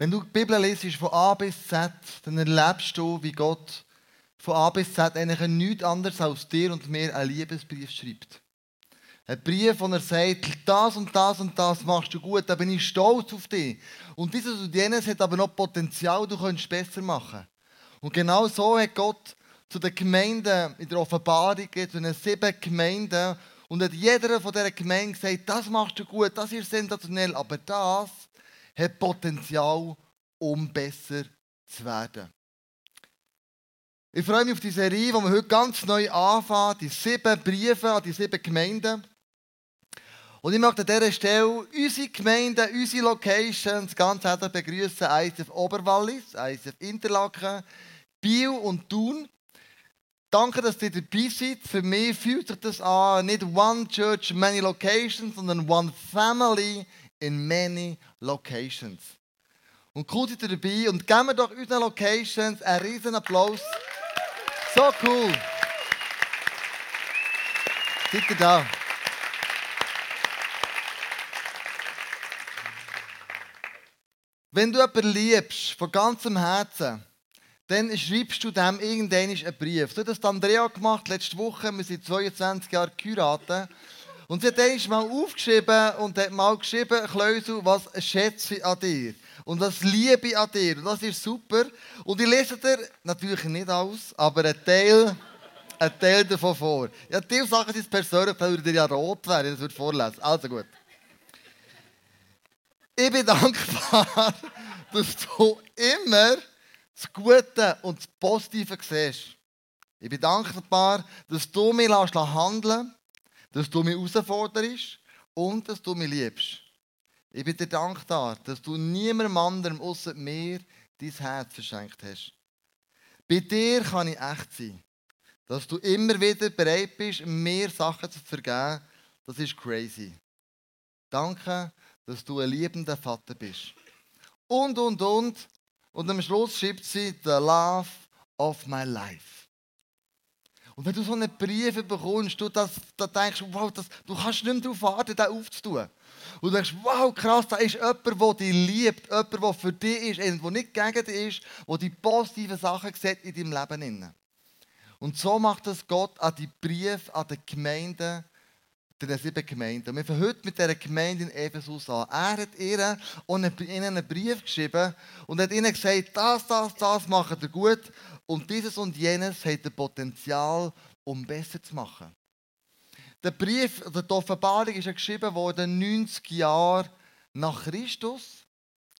Wenn du die Bibel liest von A bis Z, dann erlebst du, wie Gott von A bis Z eigentlich nichts anderes als dir und mir einen Liebesbrief schreibt. Ein Brief, wo er sagt, das und das und das machst du gut, da bin ich stolz auf dich. Und dieses und jenes hat aber noch Potenzial, du könntest besser machen. Und genau so hat Gott zu den Gemeinden in der Offenbarung, zu den sieben Gemeinden, und hat jeder von dieser Gemeinde gesagt, das machst du gut, das ist sensationell, aber das hat Potenzial, um besser zu werden. Ich freue mich auf die Serie, wo wir heute ganz neu anfangen, die sieben Briefe an die sieben Gemeinden. Und ich möchte an dieser Stelle unsere Gemeinden, unsere Locations ganz herzlich begrüßen. ISF Oberwallis, ISF Interlaken, Biel und Thun. Danke, dass ihr dabei seid. Für mich fühlt sich das an, nicht One Church, many locations, sondern One Family in many locations. Und cool seid ihr dabei und geben wir doch unseren Locations einen riesen Applaus. So cool. Seid ihr da? Wenn du jemanden liebst, von ganzem Herzen, dann schreibst du dem irgendwann einen Brief. So hat das Andrea gemacht letzte Woche. Wir sind 22 Jahre geheiratet. Und sie hat einmal aufgeschrieben und hat mal geschrieben, Kleusel, was schätze ich an dir? Und was liebe ich an dir? Und das ist super. Und ich lese dir natürlich nicht alles, aber ein Teil, ein Teil davon vor. Ja, diese Sachen sind persönlich, da würde dir ja rot werden, das vorlesen Also gut. Ich bin dankbar, dass du immer das Gute und das Positive siehst. Ich bin dankbar, dass du mich handeln lässt, dass du mich herausforderst und dass du mich liebst. Ich bin dir dankbar, dass du niemandem anderem außer mir dein Herz verschenkt hast. Bei dir kann ich echt sein. Dass du immer wieder bereit bist, mir Sachen zu vergeben, das ist crazy. Danke, dass du ein liebender Vater bist. Und, und, und. Und am Schluss schreibt sie, the love of my life. Und wenn du so einen Brief bekommst, du das, da denkst, wow, das, du kannst nicht mehr darauf warten, den aufzutun. Und du denkst, wow, krass, da ist jemand, der dich liebt, jemand, der für dich ist, jemand, der nicht gegen dich ist, der die positiven Sachen sieht in deinem Leben. Und so macht das Gott an die Briefe an die Gemeinden, den sieben Gemeinden. Wir fangen heute mit dieser Gemeinde in Ephesus an. Er hat ihnen einen Brief geschrieben und hat ihnen gesagt, das, das, das macht ihr gut und dieses und jenes hat das Potenzial, um besser zu machen. Der Brief, oder die Offenbarung ist ja geschrieben worden 90 Jahre nach Christus.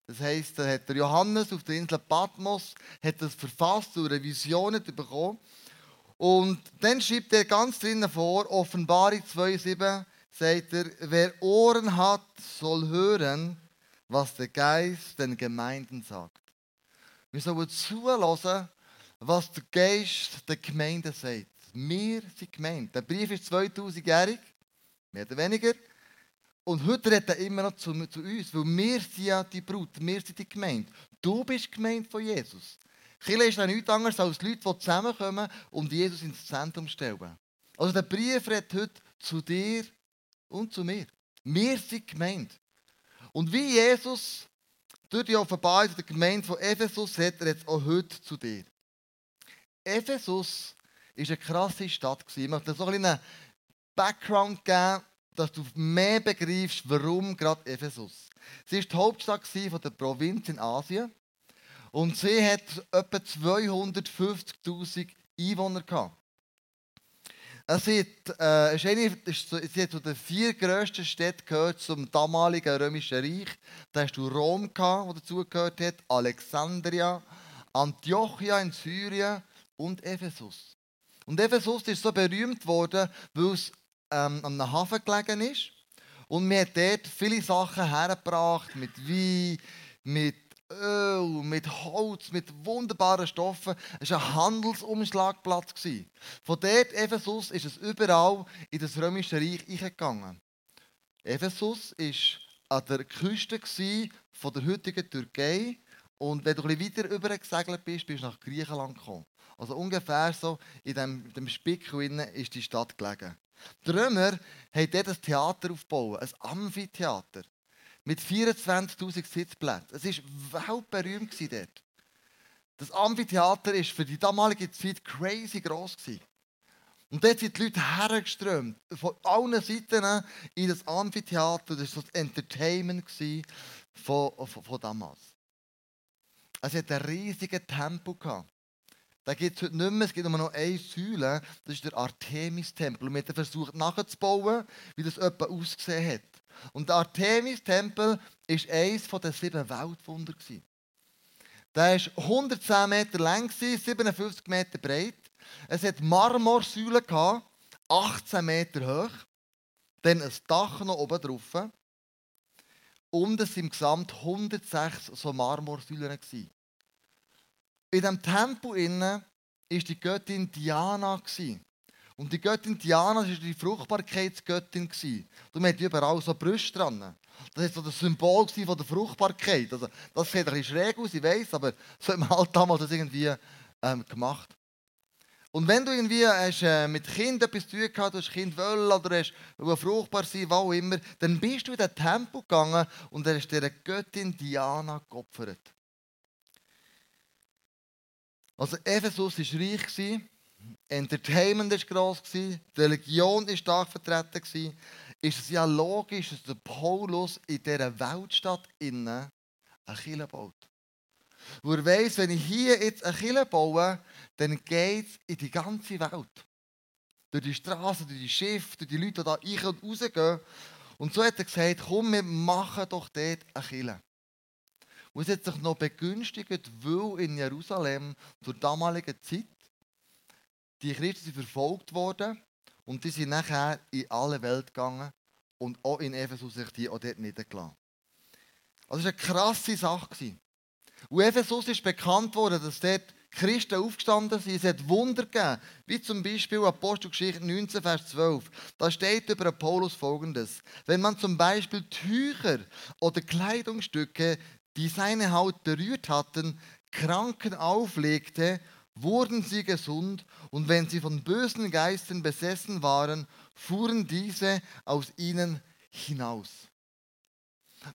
Das heisst, da hat der Johannes auf der Insel Patmos hat das verfasst und Revisionen bekommen. Und dann schreibt er ganz drinnen vor, Offenbarung 2,7 sagt er, wer Ohren hat, soll hören, was der Geist den Gemeinden sagt. Wir sollen zulassen, was der Geist der Gemeinde sagt. Wir sind gemeint. Der Brief ist 2000-jährig, mehr oder weniger. Und heute redet er immer noch zu, zu, uns, weil wir sind ja die Brut, wir sind die Gemeinde. Du bist gemeint von Jesus. Kirche ist nichts anderes als Leute, die zusammenkommen und Jesus ins Zentrum stellen. Also der Brief redet heute zu dir und zu mir. Wir sind gemeint. Und wie Jesus durch die Offenbarung der Gemeinde von Ephesus hat, er jetzt auch heute zu dir. Ephesus war eine krasse Stadt. Ich möchte so einen Background geben, dass du mehr begreifst, warum gerade Ephesus. Sie war die Hauptstadt der Provinz in Asien. Und sie hat etwa 250.000 Einwohner gehabt. Sie hat, äh, ist eine, sie hat zu den vier grössten Städten gehört zum damaligen römischen Reich. Da hast du Rom, gehabt, wo dazugehört hat, Alexandria, Antiochia in Syrien und Ephesus. Und Ephesus ist so berühmt worden, weil es ähm, an einem Hafen gelegen ist. Und man hat dort viele Sachen hergebracht, mit Wein, mit Öl, mit Holz, mit wunderbaren Stoffen. Es war ein Handelsumschlagplatz. Von dort, Ephesus, ist es überall in das Römische Reich eingegangen. Ephesus war an der Küste von der heutigen Türkei. Und wenn du bisschen weiter übergesegelt bist, bist du nach Griechenland gekommen. Also ungefähr so in dem, dem Spickel ist die Stadt gelegen. Die Römer haben dort ein Theater aufgebaut, ein Amphitheater mit 24'000 Sitzplätzen. Es war weltberühmt dort. Das Amphitheater war für die damalige Zeit crazy gross. Und dort sind die Leute hergeströmt, von allen Seiten in das Amphitheater. Das war das Entertainment von, von, von damals. Es hatte einen riesigen Tempel. Da gibt es heute nicht mehr, es gibt nur noch eine Säule, das ist der Artemis-Tempel. Und wir haben versucht nachzubauen, wie das etwa ausgesehen hat. Und der Artemis-Tempel war eines der sieben Weltwunder. Der war 110 Meter lang, 57 Meter breit. Es hat Marmorsäulen, 18 Meter hoch. Dann ein Dach noch oben drauf. Und es waren im Gesamt 106 so Marmorsäulen. In diesem Tempel war die Göttin Diana. Und die Göttin Diana war die Fruchtbarkeitsgöttin. Du hast überall so Brüste dran. Das war so das Symbol von der Fruchtbarkeit. Also, das sieht ein bisschen schräg aus, ich weiß, aber so im Alter damals das irgendwie ähm, gemacht. Und wenn du irgendwie hast, äh, mit Kind etwas zu tun hast, du hast Kind wollen oder hast fruchtbar sein, was auch immer, dann bist du in den Tempel gegangen und er ist der Göttin Diana geopfert. Also Ephesus war reich, Entertainment war gross, die Religion war stark vertreten. Ist es ja logisch, dass der Paulus in dieser Weltstadt innen eine Kirche baut. Wo er weiss, wenn ich hier jetzt eine Kirche baue, dann geht es in die ganze Welt. Durch die Straßen, durch die Schiffe, durch die Leute, die da rein und rausgehen. Und so hat er gesagt, komm, wir machen doch dort eine Kirche. Und es hat sich noch begünstigt, weil in Jerusalem zur damaligen Zeit die Christen verfolgt wurden und die sind nachher in alle Welt gegangen und auch in Ephesus sich die auch dort niedergelassen. Also das war eine krasse Sache. Und Ephesus ist bekannt worden, dass dort Christen aufgestanden sind. Es hat Wunder gegeben, wie zum Beispiel Apostelgeschichte 19, Vers 12. Da steht über Paulus folgendes. Wenn man zum Beispiel Tücher oder Kleidungsstücke, die seine Haut berührt hatten, Kranken auflegte wurden sie gesund und wenn sie von bösen Geistern besessen waren, fuhren diese aus ihnen hinaus.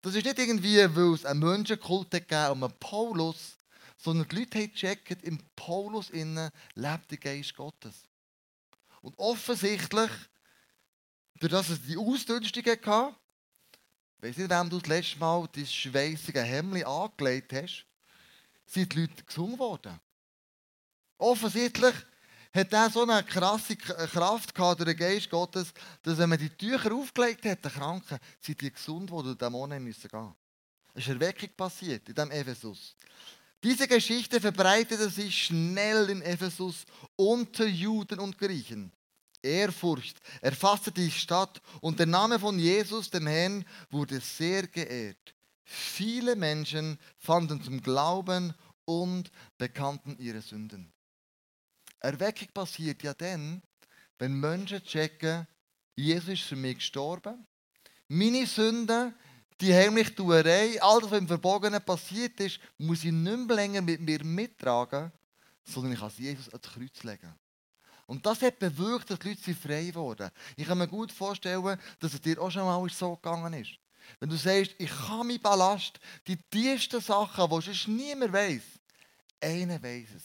Das ist nicht irgendwie, weil es einen Menschenkult gegeben um einen Paulus, sondern die Leute haben gecheckt, im Paulus innen lebt der Geist Gottes. Und offensichtlich, durch es die Ausdünstung hatte, weiss nicht, wem du das letzte Mal dein schweißige Hemd angelegt hast, sind die Leute gesungen worden. Offensichtlich hat er so eine krasse Kraft gehabt durch den Geist Gottes, dass wenn man die Tücher aufgelegt hat, den Kranken, sind die gesund, wo die Dämonen müssen gehen. Es ist Erweckung passiert in diesem Ephesus. Diese Geschichte verbreitete sich schnell in Ephesus unter Juden und Griechen. Ehrfurcht erfasste die Stadt und der Name von Jesus, dem Herrn, wurde sehr geehrt. Viele Menschen fanden zum Glauben und bekannten ihre Sünden. Erweckung passiert ja dann, wenn Menschen checken, Jesus ist für mich gestorben. Meine Sünden, die heimliche Tuerei, all das, was im Verborgenen passiert ist, muss ich nicht mehr länger mit mir mittragen, sondern ich kann Jesus ans Kreuz legen. Und das hat bewirkt, dass die Leute frei wurden. Ich kann mir gut vorstellen, dass es dir auch schon mal so gegangen ist. Wenn du sagst, ich kann mein Ballast, die tiefsten Sachen, die sonst niemand weiß, einer weiß es.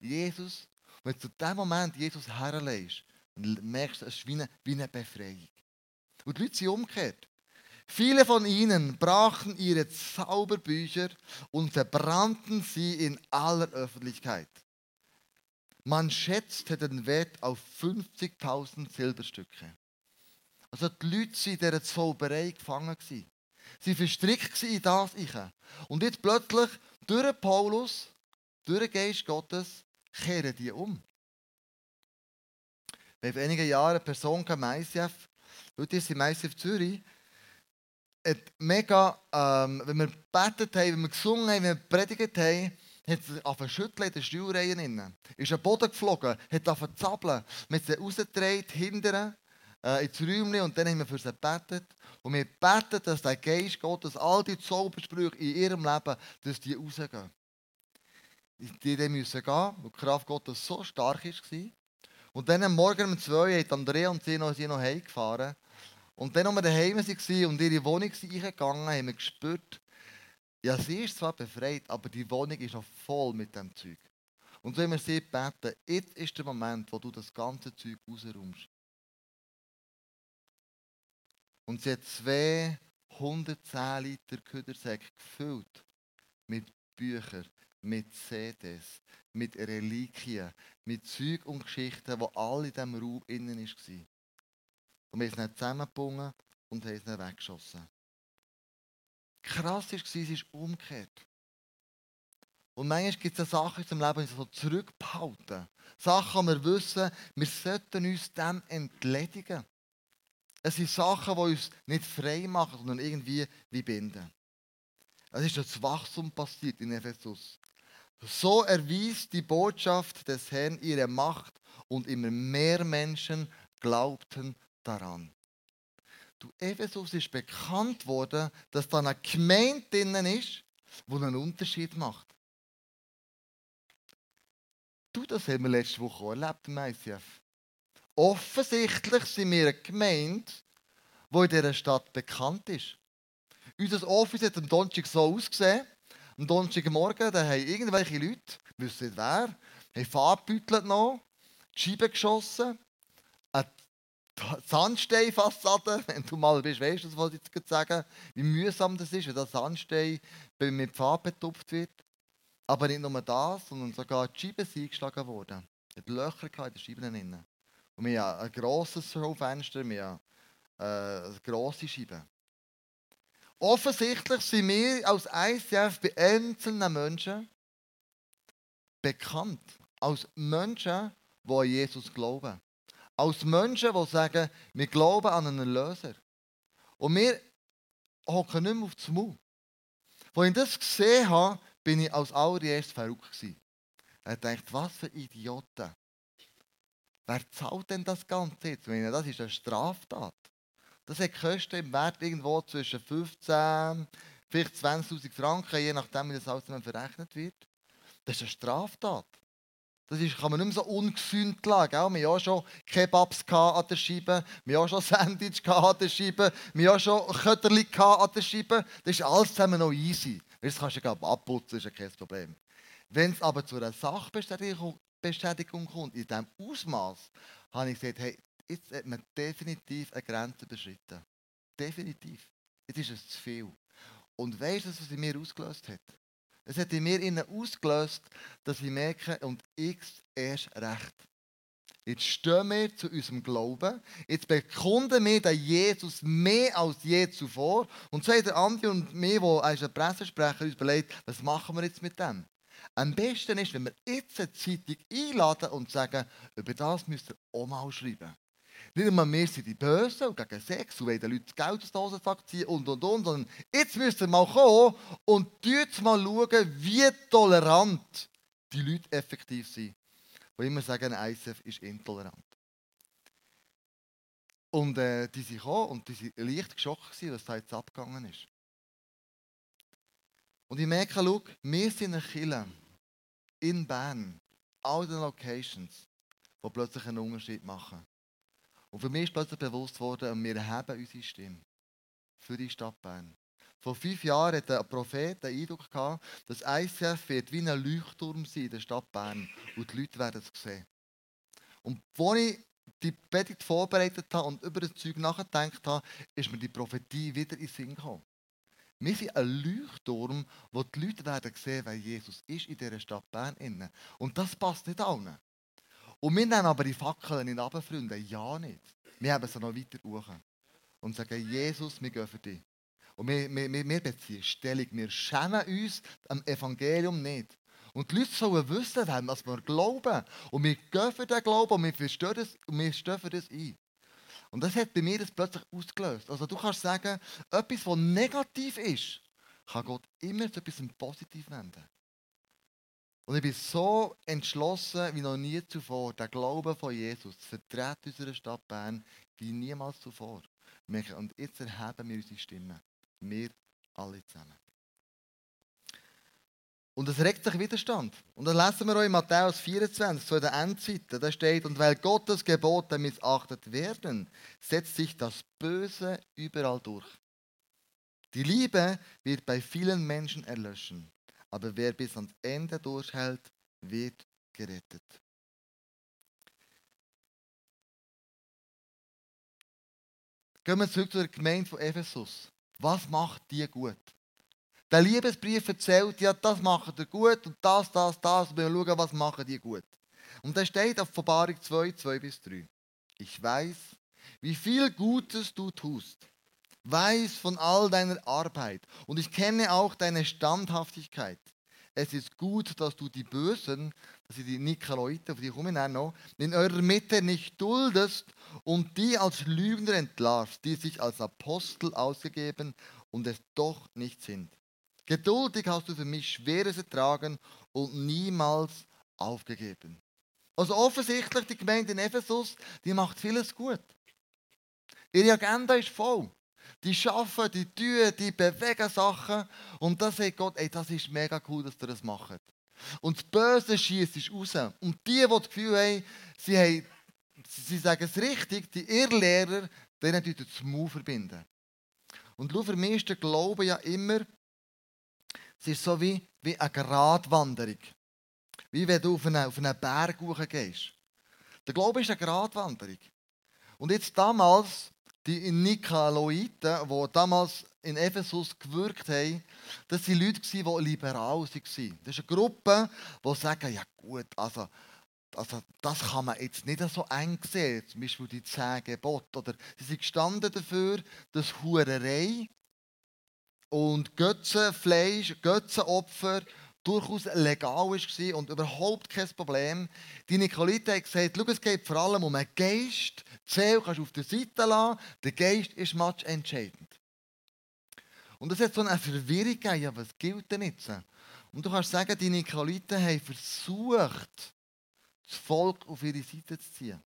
Jesus wenn du zu dem Moment Jesus herlegst, dann merkst du, es ist wie eine, wie eine Befreiung. Und die Leute sind umgekehrt. Viele von ihnen brachen ihre Zauberbücher und verbrannten sie in aller Öffentlichkeit. Man schätzte den Wert auf 50.000 Silberstücke. Also die Leute waren in dieser Zauberei gefangen. Sie verstrickt in das. Und jetzt plötzlich, durch Paulus, durch den Geist Gottes, kehren die um. Wir haben vor einigen Jahren eine Person im ICF, heute ist sie ICF Zürich, hat mega, ähm, wenn wir gebetet haben, wenn wir gesungen haben, wenn wir predigt haben, hat sie auf Schütteln in den Stuhlreihen innen. Ist am Boden geflogen, hat auf zappeln, wir haben sie rausgedreht, hinterher, äh, ins Räumchen und dann haben wir für sie gebetet. Und wir beten, dass der Geist Gottes all die Zaubersprüche in ihrem Leben, dass die rausgehen die dann müssen gehen, weil die Kraft Gottes so stark war. Und dann am Morgen um zwei hat Andrea und sie noch, sie noch heimgefahren. Und dann, als wir daheim waren und in ihre Wohnung eingegangen haben wir gespürt, ja, sie ist zwar befreit, aber die Wohnung ist noch voll mit dem Zeug. Und wenn wir sie beten, jetzt ist der Moment, wo du das ganze Zeug rausräumst. Und sie hat zwei 110 Liter Küdersäcke gefüllt mit Büchern, mit CDs, mit Reliquien, mit Zeug und Geschichten, die alle in diesem Raum innen waren. Und wir haben es dann zusammengebunden und haben es dann weggeschossen. Krass war, sie ist umgekehrt. Und manchmal gibt es Sachen in Leben, die so zurückbehalten. Sachen, die wir wissen, wir sollten uns dem entledigen. Es sind Sachen, die uns nicht frei machen, sondern irgendwie wie binden. Es ist das Wachstum passiert in Ephesus. So erwies die Botschaft des Herrn ihre Macht und immer mehr Menschen glaubten daran. Du, Ephesus ist bekannt worden, dass da eine Gemeinde drinnen ist, die einen Unterschied macht. Du, das haben wir letzte Woche erlebt im. Offensichtlich sind wir eine Gemeinde, die in dieser Stadt bekannt ist. Unser Office hat am Donnerstag so ausgesehen. Am Donnerstagmorgen da haben irgendwelche Leute, wissen nicht wer, haben Farbbüttel noch, die Scheiben geschossen, eine Sandsteinfassade, wenn du mal bist, weißt du, was ich jetzt sagen wie mühsam das ist, wenn der Sandstein mit Farbe betupft wird. Aber nicht nur das, sondern sogar die Scheiben sind eingeschlagen worden. Es Löcher in den Scheiben drin. Und wir haben ein grosses Schaufenster, wir haben äh, grosse Scheiben. Offensichtlich sind wir als ICF bei einzelnen Menschen bekannt. Als Menschen, die an Jesus glauben. Als Menschen, die sagen, wir glauben an einen Erlöser. Und wir hocken nicht mehr auf den Mund. Als ich das gesehen habe, bin ich als allererstes verrückt gewesen. Er denkt, was für Idioten. Wer zahlt denn das Ganze jetzt? meine, das ist eine Straftat. Das hat Kosten im Wert irgendwo zwischen 15, vielleicht 20.000 Franken, je nachdem, wie das alles verrechnet wird. Das ist eine Straftat. Das ist, kann man nicht mehr so ungesund lassen. Wir haben auch schon Kebabs an der Scheibe, wir haben auch schon Sandwich an der Scheibe, wir haben auch schon Kötterli an der Scheibe. Das ist alles zusammen noch easy. Das kannst du ja abputzen, ist ja kein Problem. Wenn es aber zu einer Sachbestätigung kommt, in diesem Ausmaß, habe ich gesagt, hey, jetzt hat man definitiv eine Grenze überschritten. Definitiv. Jetzt ist es zu viel. Und weißt du, was in mir ausgelöst hat? Es hat in mir ausgelöst, dass ich merke, und ich erst recht. Jetzt stehen wir zu unserem Glauben. Jetzt bekunden wir den Jesus mehr als je zuvor. Und so hat der Andi und mir, wo als Pressesprecher uns überlegt, was machen wir jetzt mit dem? Am besten ist, wenn wir jetzt eine Zeitung einladen und sagen, über das müsst ihr auch mal schreiben. Nicht einmal wir sind die Bösen und gegen Sex und wollen den Leuten Geld aus der Hosensack ziehen und und und, sondern jetzt müsst ihr mal kommen und mal schauen, wie tolerant die Leute effektiv sind. Wo immer sagen, ISF ist intolerant. Und äh, die sind gekommen und die sind leicht geschockt was da jetzt abgegangen ist. Und ich merke, schau, wir sind eine Kille in Bern, all den Locations, die plötzlich einen Unterschied machen. Und für mich ist plötzlich bewusst worden, wir haben unsere Stimme für die Stadt Bern. Vor fünf Jahren hatte ein Prophet den Eindruck gehabt, dass ICF wird wie ein Leuchtturm sein in der Stadt Bern und die Leute werden es sehen. Und als ich die Predigt vorbereitet habe und über das Zeug nachgedacht habe, ist mir die Prophetie wieder in den Sinn gekommen. Wir sind ein Leuchtturm, wo die Leute werden sehen, wer Jesus ist in dieser Stadt Bern. Und das passt nicht allen. Und wir nehmen aber die Fackeln nicht ab, Freunde. Ja, nicht. Wir haben sie noch weiter hoch. Und sagen, Jesus, wir gehen für dich. Und wir, wir, wir beziehen Stellung. Wir schämen uns am Evangelium nicht. Und die Leute sollen wissen, was wir glauben. Und wir gehen für den Glauben und wir, verstehen das, stehen für das ein. Und das hat bei mir das plötzlich ausgelöst. Also du kannst sagen, etwas, was negativ ist, kann Gott immer zu etwas Positiv wenden. Und ich bin so entschlossen wie noch nie zuvor, den Glauben von Jesus in unserer Stadt Bern wie niemals zuvor. Und jetzt erheben wir unsere Stimme. Wir alle zusammen. Und es regt sich Widerstand. Und dann lesen wir auch in Matthäus 24, so in der Endzeit, da steht, und weil Gottes Gebote missachtet werden, setzt sich das Böse überall durch. Die Liebe wird bei vielen Menschen erlöschen, aber wer bis ans Ende durchhält, wird gerettet. Gehen wir zurück zur Gemeinde von Ephesus. Was macht die gut? Der Liebesbrief erzählt, ja, das macht ihr gut und das, das, das. Und wir schauen, was machen die gut. Und da steht auf Verbarung 2, 2 bis 3. Ich weiß, wie viel Gutes du tust. Weiß von all deiner Arbeit. Und ich kenne auch deine Standhaftigkeit. Es ist gut, dass du die Bösen, das sind die Nikolaiten, auf die komme ich noch, in eurer Mitte nicht duldest und die als Lügner entlarvst, die sich als Apostel ausgegeben und es doch nicht sind. Geduldig hast du für mich Schweres ertragen und niemals aufgegeben. Also offensichtlich, die Gemeinde in Ephesus, die macht vieles gut. Ihre Agenda ist voll. Die schaffen, die tun, die bewegen Sachen. Und da sagt Gott, ey, das ist mega cool, dass ihr das macht. Und das Böse schießt ist raus. Und die, die das Gefühl haben, sie, haben, sie sagen es richtig, die Irrlehrer, denen tun das Move verbinden. Und schau, für mich ist der Glaube ja immer es ist so wie, wie eine Gratwanderung. Wie wenn du auf einen, auf einen Berg gehst. Der Glaube ist eine Gratwanderung. Und jetzt damals, die Nikolaiten, die damals in Ephesus gewirkt haben, das waren Leute, die liberal waren. Das ist eine Gruppe, die sagen, ja gut, also, also das kann man jetzt nicht so eng sehen, zum Beispiel die zehn Gebote. Oder sie sind gestanden dafür, dass Hurerei und Götzenfleisch, Götzenopfer durchaus legal war und überhaupt kein Problem. Die Nikolite hat gesagt, es geht vor allem um einen Geist. Seele kannst du auf der Seite lassen, der Geist ist match entscheidend. Und es hat so eine Verwirrung gegeben, ja, was gilt denn jetzt? Und du kannst sagen, die Nikoliten haben versucht, das Volk auf ihre Seite zu ziehen.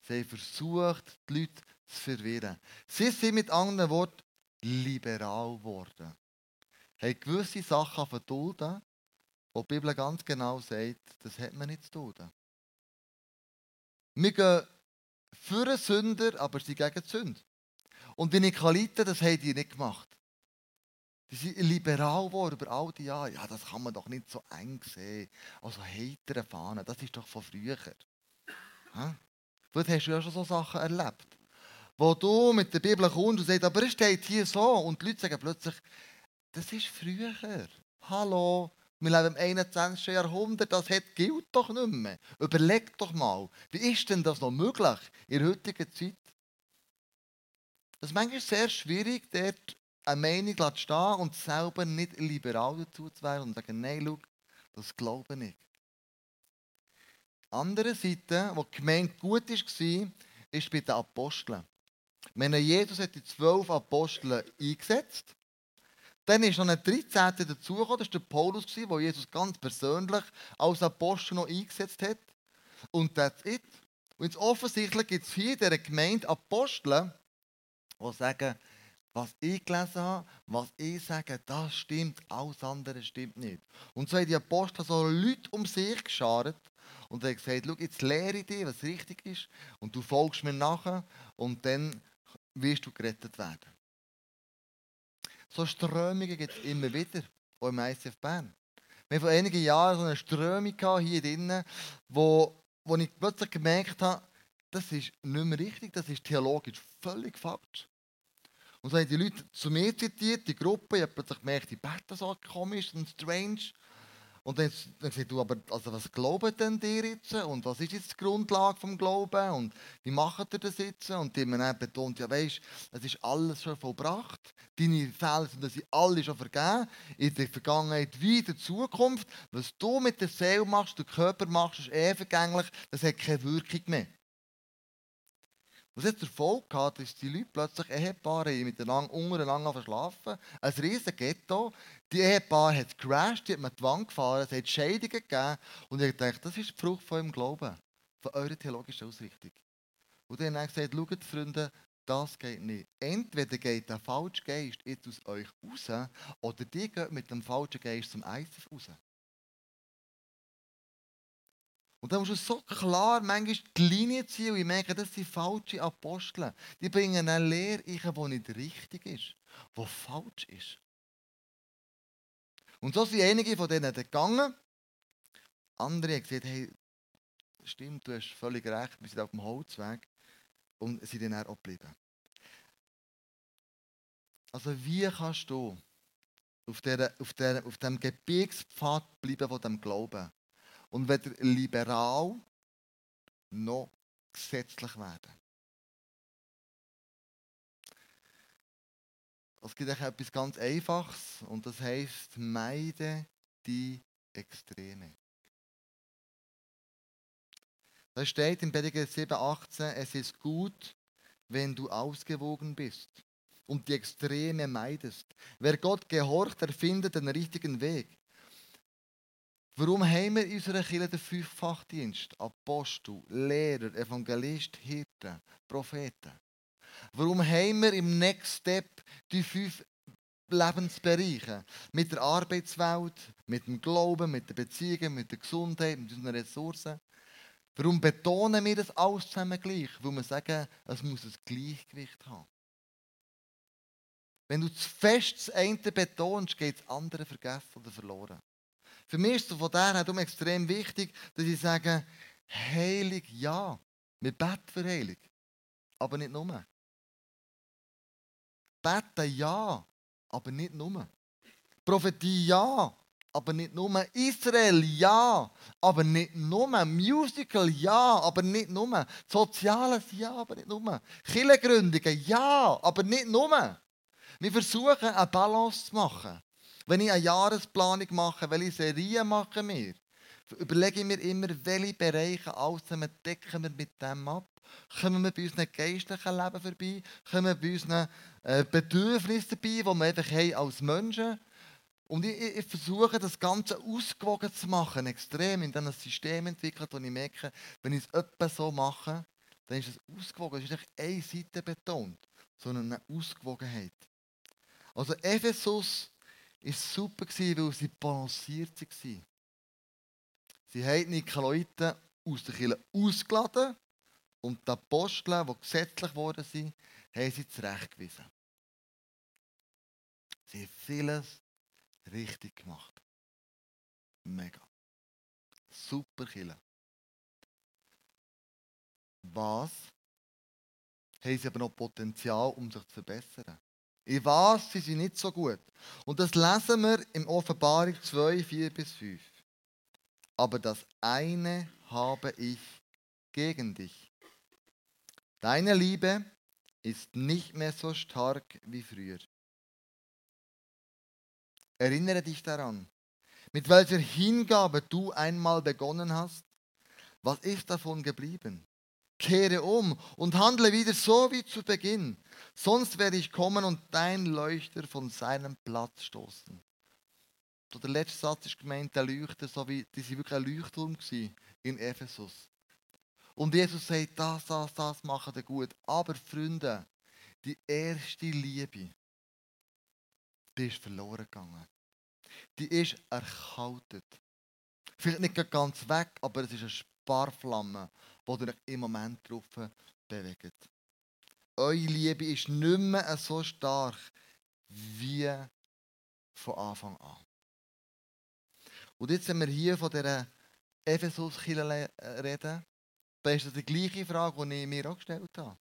Sie haben versucht, die Leute zu verwirren. Sie sind mit anderen Worten liberal geworden. Haben gewisse Sachen verdulden, wo die Bibel ganz genau sagt, das hat man nicht zu tun. Wir gehen für einen Sünder, aber sie gegen die Sünde. Und die Nikoliten, das haben die nicht gemacht. Die sind liberal geworden über all die Jahre. Ja, das kann man doch nicht so eng sehen. Also heitere Fahnen, das ist doch von früher. Vielleicht hast du ja schon so Sachen erlebt wo du mit der Bibel kommst und sagst, aber es steht hier so. Und die Leute sagen plötzlich, das ist früher. Hallo, wir leben im 21. Jahrhundert, das gilt doch nicht mehr. Überleg doch mal, wie ist denn das noch möglich in der heutigen Zeit? Es ist manchmal sehr schwierig, dort eine Meinung zu stehen und selber nicht liberal dazu zu werden und zu sagen, nein, schau, das glaube ich nicht. Andere Seite, wo die Gemeinde gut war, ist bei den Aposteln. Wenn Jesus hat die zwölf Apostel eingesetzt dann ist noch ein 13. dazugekommen, das war der Paulus, der Jesus ganz persönlich als Apostel noch eingesetzt hat. Und that's it. Und jetzt offensichtlich gibt es hier in dieser Gemeinde Apostel, die sagen, was ich gelesen habe, was ich sage, das stimmt, alles andere stimmt nicht. Und so haben die Apostel so Leute um sich geschart und haben gesagt, schau, jetzt lehre ich dir, was richtig ist und du folgst mir nachher und dann wirst du gerettet werden. So Strömungen gibt es immer wieder, auch im ICF Bern. Wir haben vor einigen Jahren so eine Strömung hier drinnen, wo, wo ich plötzlich gemerkt habe, das ist nicht mehr richtig, das ist theologisch völlig falsch. Und so haben die Leute zu mir zitiert, die Gruppe, ich habe plötzlich gemerkt, die beten so komisch und strange. Und dann, dann gesagt, du, aber also was glauben denn die jetzt? Und was ist jetzt die Grundlage vom Glauben? Und wie macht ihr das jetzt? Und die haben dann betont, ja weisst, es ist alles schon vollbracht. Deine Fälle sind alle schon vergeben. In der Vergangenheit wie in der Zukunft. Was du mit der Seele machst, der Körper machst, ist eh vergänglich. Das hat keine Wirkung mehr. Was jetzt der Folge hat, ist, dass die Leute plötzlich Ehepaare miteinander untereinander verschlafen. Ein riesiges Ghetto. Die Ehepaare hat gecrashed, die hat man die Wand gefahren, es hat Scheidungen gegeben. Und ich dachte, das ist die Frucht von eurem Glauben, von eurer theologischen Ausrichtung. Und dann haben gesagt, schaut, Freunde, das geht nicht. Entweder geht der falsche Geist jetzt aus euch raus, oder die geht mit dem falschen Geist zum ICF raus. Und dann musst du so klar manchmal die Linie ziehen und ich merke, das sind falsche Apostel. Die bringen eine Lehre ein, die nicht richtig ist, die falsch ist. Und so sind einige von denen gegangen. Andere haben gesagt, hey, stimmt, du hast völlig recht, wir sind auf dem Holzweg. Und sind dann auch geblieben. Also wie kannst du auf, der, auf, der, auf dem Gebirgspfad bleiben von dem Glauben und weder liberal noch gesetzlich werden? Es gibt etwas ganz Einfaches und das heißt, meide die Extreme. Da steht in Prediger 7,18, es ist gut, wenn du ausgewogen bist und die Extreme meidest. Wer Gott gehorcht, der findet den richtigen Weg. Warum haben wir in unserer Kirche den Fünffachdienst? Apostel, Lehrer, Evangelist, Hirten, Propheten. Warum haben wir im Next Step die fünf Lebensbereiche? Mit der Arbeitswelt, mit dem Glauben, mit den Beziehungen, mit der Gesundheit, mit unseren Ressourcen. Warum betonen wir das alles zusammen gleich? Weil wir sagen, es muss ein Gleichgewicht haben. Wenn du zu fest das eine betonst, geht das andere vergessen oder verloren. Für mich ist es von daher extrem wichtig, dass ich sage, heilig ja. Wir beten für heilig. Aber nicht nur. Beten ja, aber nicht nur. Prophetie ja, aber nicht nur. Israel ja, aber nicht nur. Musical ja, aber nicht nur. Soziales ja, aber nicht nur. Kirchengründungen ja, aber nicht nur. Wir versuchen, eine Balance zu machen. Wenn ich eine Jahresplanung mache, welche Serien machen wir, überlege ich mir immer, welche Bereiche außen decken wir mit dem ab. Kommen wir bei unserem geistlichen Leben vorbei? Kommen wir bei unseren äh, Bedürfnissen dabei, die wir einfach haben als Menschen Und ich, ich, versuche, das Ganze ausgewogen zu machen, extrem, in einem System entwickelt, wo ich merke, wenn ich es etwa so mache, dann ist es ausgewogen. Es ist nicht eine Seite betont, sondern eine Ausgewogenheit. Also Ephesus war super, weil sie balanciert waren. Sie haben Leute aus der Kirche ausgeladen und die Apostel, die gesetzlich geworden sind, haben sie zurechtgewiesen. Sie haben vieles richtig gemacht. Mega. Super Kille. Was? Haben sie aber noch Potenzial, um sich zu verbessern? Was sind sie nicht so gut? Und das lesen wir im Offenbarung 2, 4 bis 5. Aber das eine habe ich gegen dich. Deine Liebe ist nicht mehr so stark wie früher. Erinnere dich daran, mit welcher Hingabe du einmal begonnen hast. Was ist davon geblieben? Kehre um und handle wieder so wie zu Beginn. Sonst werde ich kommen und dein Leuchter von seinem Platz stoßen. Der letzte Satz ist gemeint, der Leuchter, so wie, die waren wirklich ein Leuchtturm in Ephesus. Und Jesus sagt, das, das, das machen wir gut. Aber Freunde, die erste Liebe, die ist verloren gegangen. Die ist erkaltet. Vielleicht nicht ganz weg, aber es ist eine Sparflamme, die euch im Moment drauf bewegt. Eure Liebe ist nicht mehr so stark wie von Anfang an. Und jetzt, wenn wir hier von dieser Ephesus-Kirche reden, dann ist das die gleiche Frage, die ich mir auch gestellt habe.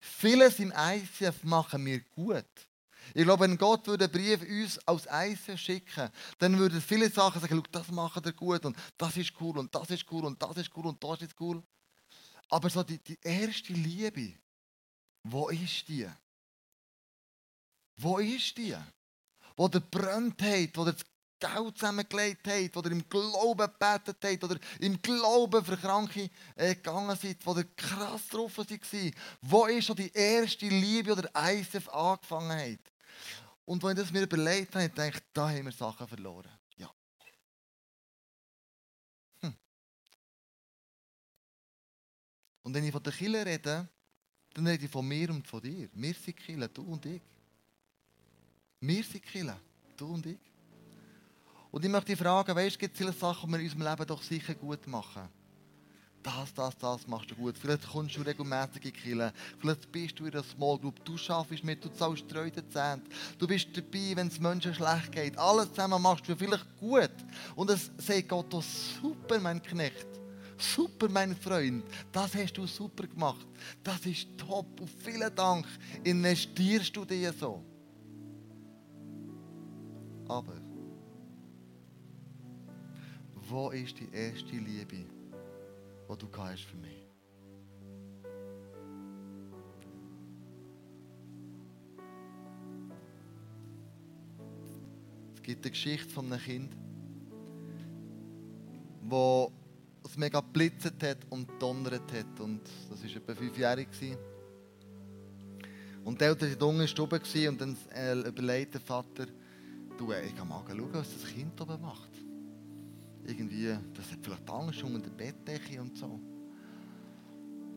Vieles im ICF machen wir gut. Ich glaube, wenn Gott würde einen Brief uns als ICF schicken, dann würden viele Sachen sagen, das macht er gut und das ist cool und das ist cool und das ist cool und das ist cool. Aber so die, die erste Liebe, wo ist die? Wo ist die? Wo der brennt hat, wo der das Geld zusammengelegt hat, wo der im Glauben gebetet hat, oder im Glauben für Kranke äh, gegangen sind, wo der krass drauf war. Wo ist so die erste Liebe oder ISF angefangen hat? Und wenn ich das mir überlegt habe, denke ich, da haben wir Sachen verloren. Und wenn ich von der Kille rede, dann rede ich von mir und von dir. Wir sind Kille, du und ich. Wir sind Kille, du und ich. Und ich möchte dich fragen, weißt du, gibt es viele Sachen, die wir in unserem Leben doch sicher gut machen? Das, das, das machst du gut. Vielleicht kommst du regelmäßig in Kirche. Vielleicht bist du in einer Small Group. Du schaffst mit, du zahlst Treudenzehnte. Du bist dabei, wenn es Menschen schlecht geht. Alles zusammen machst du vielleicht gut. Und es sagt Gott, oh, super, mein Knecht. Super, mein Freund. Das hast du super gemacht. Das ist top. Und vielen Dank. Investierst du dir so. Aber wo ist die erste Liebe, die du hast für mich? Es gibt eine Geschichte von einem Kind, wo es mega blitzet hat und donnert hat. Und das war etwa fünfjährig. Und die Eltern waren in der Stube und dann äh, überlegt der Vater, du, ich kann mal schauen, was das Kind oben macht irgendwie, das hat vielleicht Angst unter der Bettdecke und so.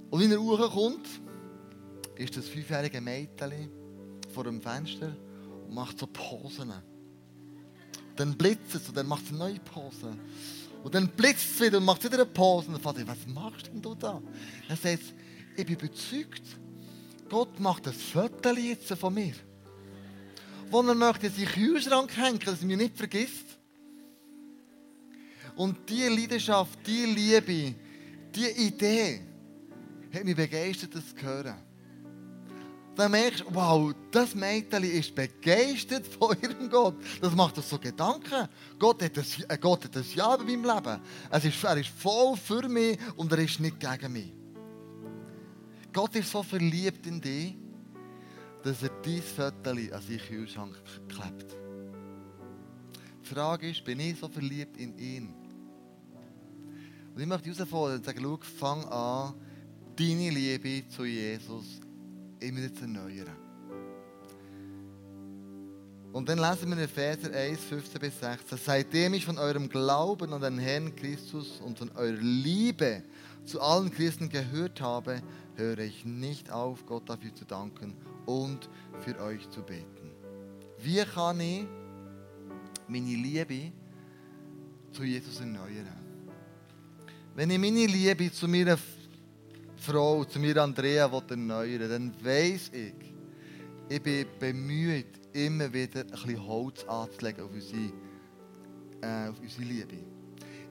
Und wenn er hochkommt, ist das fünfjährige Mädchen vor dem Fenster und macht so Posen. Dann blitzt es und dann macht sie neue Posen. Und dann blitzt es wieder und macht wieder eine Pose. Und dann fragt was machst denn du da? Er sagt, ich bin überzeugt, Gott macht ein Foto jetzt von mir. Wo er möchte, dass ich Kühlschrank hängen, dass er mich nicht vergisst. Und diese Leidenschaft, diese Liebe, diese Idee hat mich begeistert, das zu hören. Dann merkst du, wow, das Mädchen ist begeistert von ihrem Gott. Das macht uns so Gedanken. Gott hat ein, Gott hat ein Ja bei meinem Leben. Es ist, er ist voll für mich und er ist nicht gegen mich. Gott ist so verliebt in dich, dass er dein Viertel an seinen Kühlschrank klebt. Die Frage ist, bin ich so verliebt in ihn? Und ich möchte herausfordern und sagen, schau, fang an, deine Liebe zu Jesus immer zu erneuern. Und dann lesen wir in Epheser 1, 15 bis 16. Seitdem ich von eurem Glauben an den Herrn Christus und von eurer Liebe zu allen Christen gehört habe, höre ich nicht auf, Gott dafür zu danken und für euch zu beten. Wie kann ich meine Liebe zu Jesus erneuern? Wenn ich meine Liebe zu meiner Frau, zu mir Andrea erneuern dann weiss ich, ich bin bemüht, immer wieder ein bisschen Holz anzulegen auf unsere, äh, auf unsere Liebe.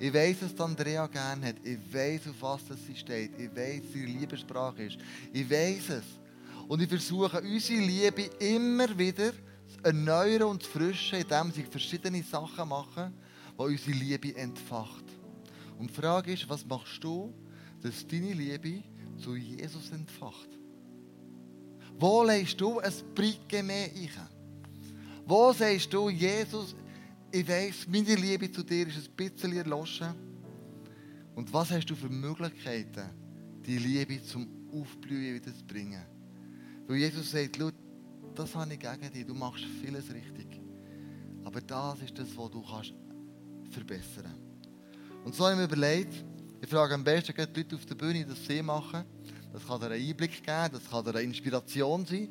Ich weiß, dass Andrea gerne hat. Ich weiß, auf was sie steht. Ich weiß, was ihre Liebessprache ist. Ich weiß es. Und ich versuche, unsere Liebe immer wieder zu erneuern und zu frischen, indem sie verschiedene Sachen machen, die unsere Liebe entfacht. Und die Frage ist, was machst du, dass deine Liebe zu Jesus entfacht? Wo legst du ein Bricke mehr ein? Wo sagst du, Jesus, ich weiss, meine Liebe zu dir ist ein bisschen erloschen. Und was hast du für Möglichkeiten, die Liebe zum Aufblühen wieder zu bringen? Weil Jesus sagt, schau, das habe ich gegen dich, du machst vieles richtig. Aber das ist das, was du kannst verbessern kannst. Und so haben wir überlegt, ich frage am besten die Leute auf der Bühne, dass sie machen. Das kann dir einen Einblick geben, das kann dir eine Inspiration sein.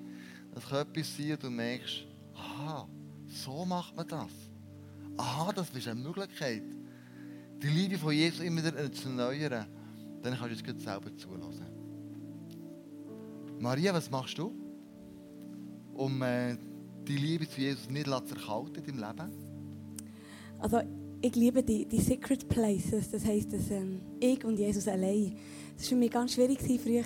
Das kann etwas sein, du merkst, aha, so macht man das. Aha, das ist eine Möglichkeit. Die Liebe von Jesus immer wieder zu erneuern. Dann kannst du es selber zulassen. Maria, was machst du, um äh, die Liebe zu Jesus nicht zu erkalten in deinem Leben? Also ich liebe die, die Secret Places. Das heisst, dass ähm, ich und Jesus allein. Das war für mich ganz schwierig früher.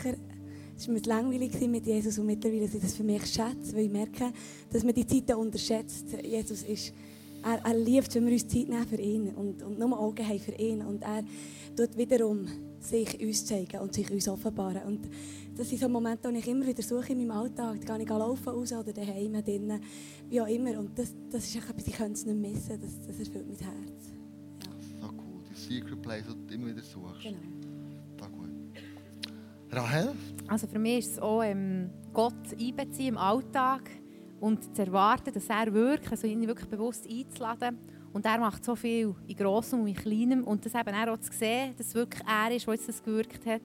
Es war mir langweilig mit Jesus und mittlerweile ist das für mich schätze, weil ich merke, dass man die Zeiten unterschätzt. Jesus ist, er, er liebt, wenn wir uns Zeit nehmen für ihn und, und nur Augen haben für ihn. Und er tut wiederum sich uns zeigen und sich uns offenbaren. Und das sind so Momente, die ich immer wieder suche in meinem Alltag. Da gehe ich laufen raus oder daheim drinnen, wie auch immer. Und das, das ist etwas, ich könnte es nicht missen. Das, das erfüllt mein Herz. Ja. So cool, die Secret Place, die du immer wieder suchst. Genau. Da gut. Rahel? Also für mich ist es auch, ähm, Gott einbeziehen im Alltag und zu erwarten, dass er wirkt, also ihn wirklich bewusst einzuladen. Und er macht so viel in Grossem und in Kleinem. Und das eben auch zu sehen, dass es wirklich er ist, der jetzt das gewirkt hat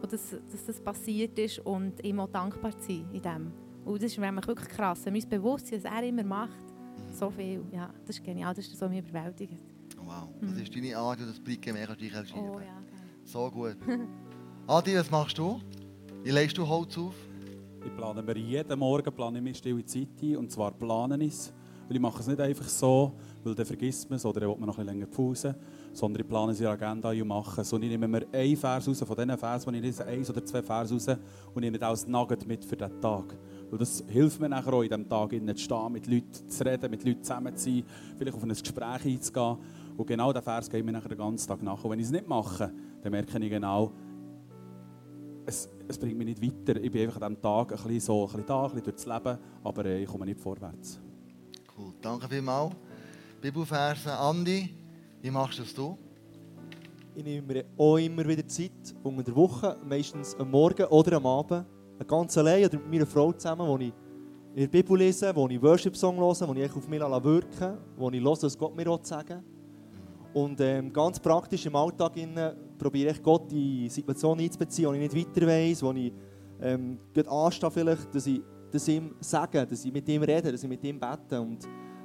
und dass, dass das passiert ist und ihm auch dankbar zu sein in dem. Und das ist nämlich wirklich krass. Wenn wir uns bewusst sind, was er immer macht, so viel, ja, das ist genial, das ist so mich überwältigt. Wow, das ist deine Art, das bringt mehr dich als Oh ja, gerne. So gut. Adi, was machst du? Wie legst du Holz auf? Ich plane mir jeden Morgen plane ich mir stille Zeit ein, und zwar planen es. Weil ich mache es nicht einfach so, weil dann vergisst man es oder dann will man noch ein bisschen länger pausen, sondern ich plane es in der Agenda ein und mache es. Und ich nehme mir einen Vers raus, von diesen Versen, die ich lese, eins oder zwei Vers raus und nehme das als Nugget mit für diesen Tag. Weil das hilft mir nachher auch, in diesem Tag zu stehen, mit Leuten zu reden, mit Leuten zusammen zu sein, vielleicht auf ein Gespräch einzugehen. Und genau diesen Vers geht mir nachher den ganzen Tag nach. Und wenn ich es nicht mache, dann merke ich genau, es, es bringt mich nicht weiter. Ich bin einfach an diesem Tag ein bisschen, so, ein bisschen da, ein bisschen durchs Leben, aber äh, ich komme nicht vorwärts. Cool, danke vielmals. Bibelverse, Andi, wie machst das du? Ich nehme mir auch immer wieder Zeit, unter der Woche, meistens am Morgen oder am Abend, ganz allein oder mit meiner Frau zusammen, wo ich in der Bibel lese, wo ich Worship-Song höre, wo ich auf mich wirken wo ich höre, was Gott mir auch sagen Und ähm, ganz praktisch im Alltag innen probiere ich Gott in die Situation einzubeziehen, wo ich nicht weiter weiss, wo ich ähm, anstehe vielleicht, dass ich das ihm sage, dass ich mit ihm rede, dass ich mit ihm bete und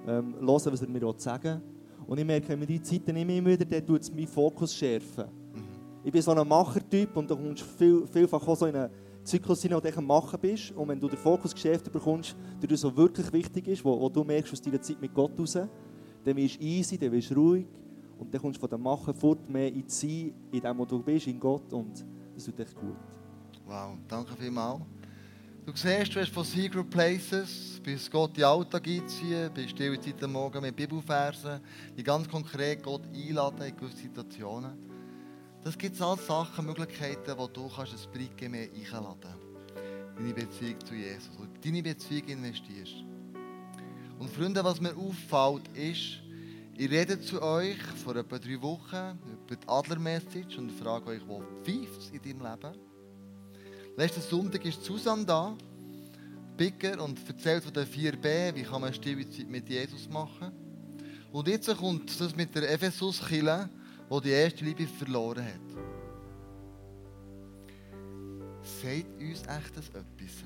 ähm, höre, was er mir sagen will. Und ich merke, wenn wir diese Zeiten nicht mehr wieder, dann tut es meinen Fokus schärfen. Mhm. Ich bin so ein Machertyp und da kommst du viel, vielfach auch so in einen Zyklus hinein, wo du am Machen bist. Und wenn du den Fokus geschärft bekommst, der dir so wirklich wichtig ist, wo, wo du merkst aus deiner Zeit mit Gott raus, dann wirst du easy, dann wirst du ruhig und dann kommst du von dem Machen fort mehr in die Sein, in dem, wo du bist, in Gott und das tut echt gut. Wow, danke vielmals. Du siehst, du hast von Secret Places bis Gott in den Alltag einziehen, bis stille Zeit am Morgen mit Bibelversen, die ganz konkret Gott einladen in gewisse Situationen. Das gibt es alles Sachen, Möglichkeiten, wo du kannst ein Bricke mehr einladen kannst. Deine Beziehung zu Jesus. Deine Beziehung investierst. Und Freunde, was mir auffällt, ist, ich rede zu euch vor etwa drei Wochen über die Adler-Message und frage euch, wo pfeift es in deinem Leben? Letzten Sonntag ist Susan da, Picker, und erzählt von den 4b, wie kann man stille Zeit mit Jesus machen. Und jetzt kommt das mit der Ephesus-Kille, die die erste Liebe verloren hat. Sagt uns echt das etwas?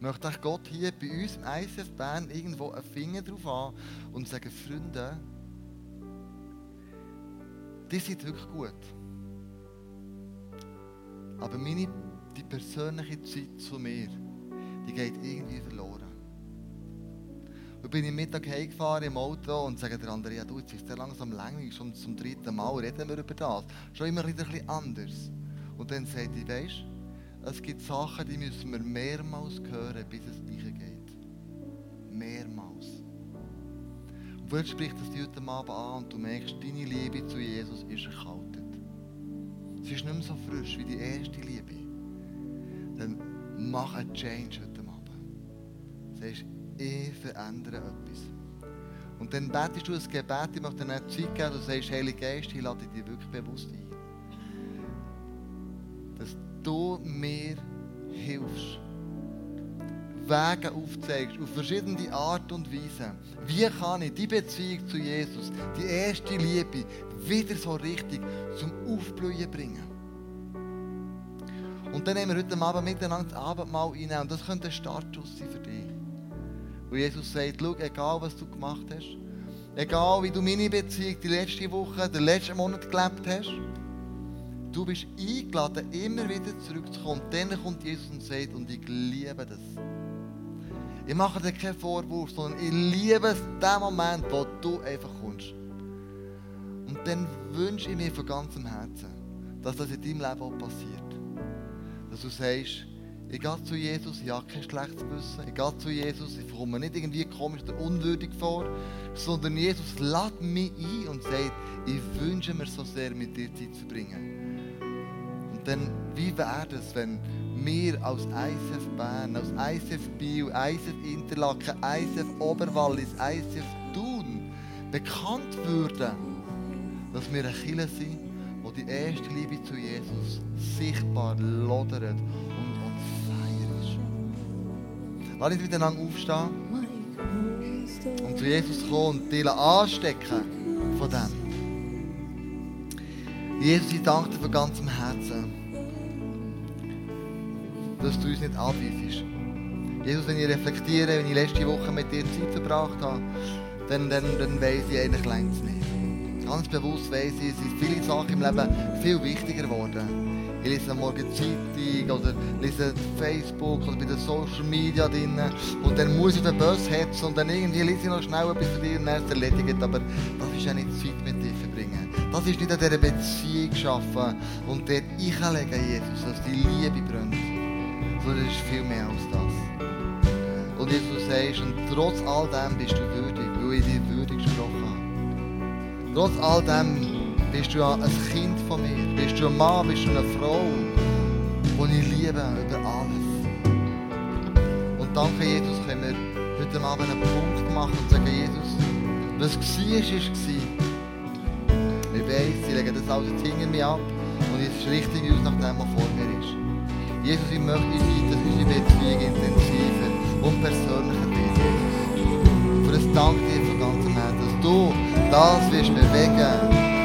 Möchte ich Gott hier bei uns im ICF Bern irgendwo einen Finger drauf an und sagen, Freunde, die sind wirklich gut. Aber meine die persönliche Zeit zu mir, die geht irgendwie verloren. Und bin ich Mittag heimgefahren im Auto und sage der ja du, jetzt ist der langsam langweilig, schon zum dritten Mal reden wir über das. Schon immer wieder ein bisschen anders. Und dann sagt ich, weisst es gibt Sachen, die müssen wir mehrmals hören, bis es geht. Mehrmals. Und vielleicht spricht das dich heute Abend an und du merkst, deine Liebe zu Jesus ist erkaltet. Sie ist nicht mehr so frisch wie die erste Liebe. Dann mach einen Change heute Abend. Sagst, ich verändere etwas. Und dann betest du ein Gebet, ich möchte dir nicht Zeit geben, du sagst, Heilige Geist, ich lade dich wirklich bewusst ein. Du mir hilfst. Wege aufzeigst, auf verschiedene Art und Weise. Wie kann ich die Beziehung zu Jesus, die erste Liebe, wieder so richtig zum Aufblühen bringen? Und dann nehmen wir heute Abend miteinander das Abendmahl rein und das könnte ein Startschuss sein für dich. Wo Jesus sagt, schau, egal was du gemacht hast, egal wie du meine Beziehung die letzte Woche, den letzten Monat gelebt hast, du bist eingeladen, immer wieder zurückzukommen. Und dann kommt Jesus und sagt, und ich liebe das. Ich mache dir keinen Vorwurf, sondern ich liebe es, den Moment, wo du einfach kommst. Und dann wünsche ich mir von ganzem Herzen, dass das in deinem Leben auch passiert. Dass du sagst, ich gehe zu Jesus, ich habe kein schlechtes Wissen. Ich gehe zu Jesus, ich komme nicht irgendwie komisch oder unwürdig vor, sondern Jesus lädt mich ein und sagt, ich wünsche mir so sehr, mit dir Zeit zu verbringen. Dann, wie wäre es, wenn wir als ICF Bern, als ICF Biel, ICF Interlaken, ICF Oberwallis, ICF Thun bekannt würden, dass wir eine Kirche sind, wo die erste Liebe zu Jesus sichtbar lodert und fire ist. Lass uns miteinander aufstehen und zu Jesus kommen und dich anstecken von dem. Jesus, ich danke dir von ganzem Herzen dass du uns nicht abweisest. Jesus, wenn ich reflektiere, wenn ich letzte Woche mit dir Zeit verbracht habe, dann, dann, dann weiss ich eigentlich längst nicht. Ganz bewusst weiss ich, es sind viele Sachen im Leben viel wichtiger geworden. Ich lese am Morgen Zeitung oder lese Facebook oder bei den Social Media drin. Und dann muss ich den Bus hetzen und dann irgendwie lese ich noch schnell etwas von dir und dann ist erledigt. Aber das ist ja nicht Zeit mit dir verbringen. Das ist nicht an dieser Beziehung schaffen und dort einlegen, Jesus, dass die Liebe brennt. Sondern es ist viel mehr als das. Und Jesus, du sagst, und trotz all dem bist du würdig, weil ich dir würdig gesprochen habe. Trotz all dem bist du ein Kind von mir, bist du ein Mann, bist du eine Frau, die ich liebe über alles. Und danke Jesus, können wir heute Abend einen Punkt machen und sagen, Jesus, was war, ist war. Ich ich lege das alles hinter mir ab und jetzt richte ich uns nach dem, was vor mir ist. Jesus, ich möchte nicht, dass unsere Beziehung intensiver und persönlicher wird, Jesus. Für das danke dir von ganzem Herzen, dass du das wirst bewegen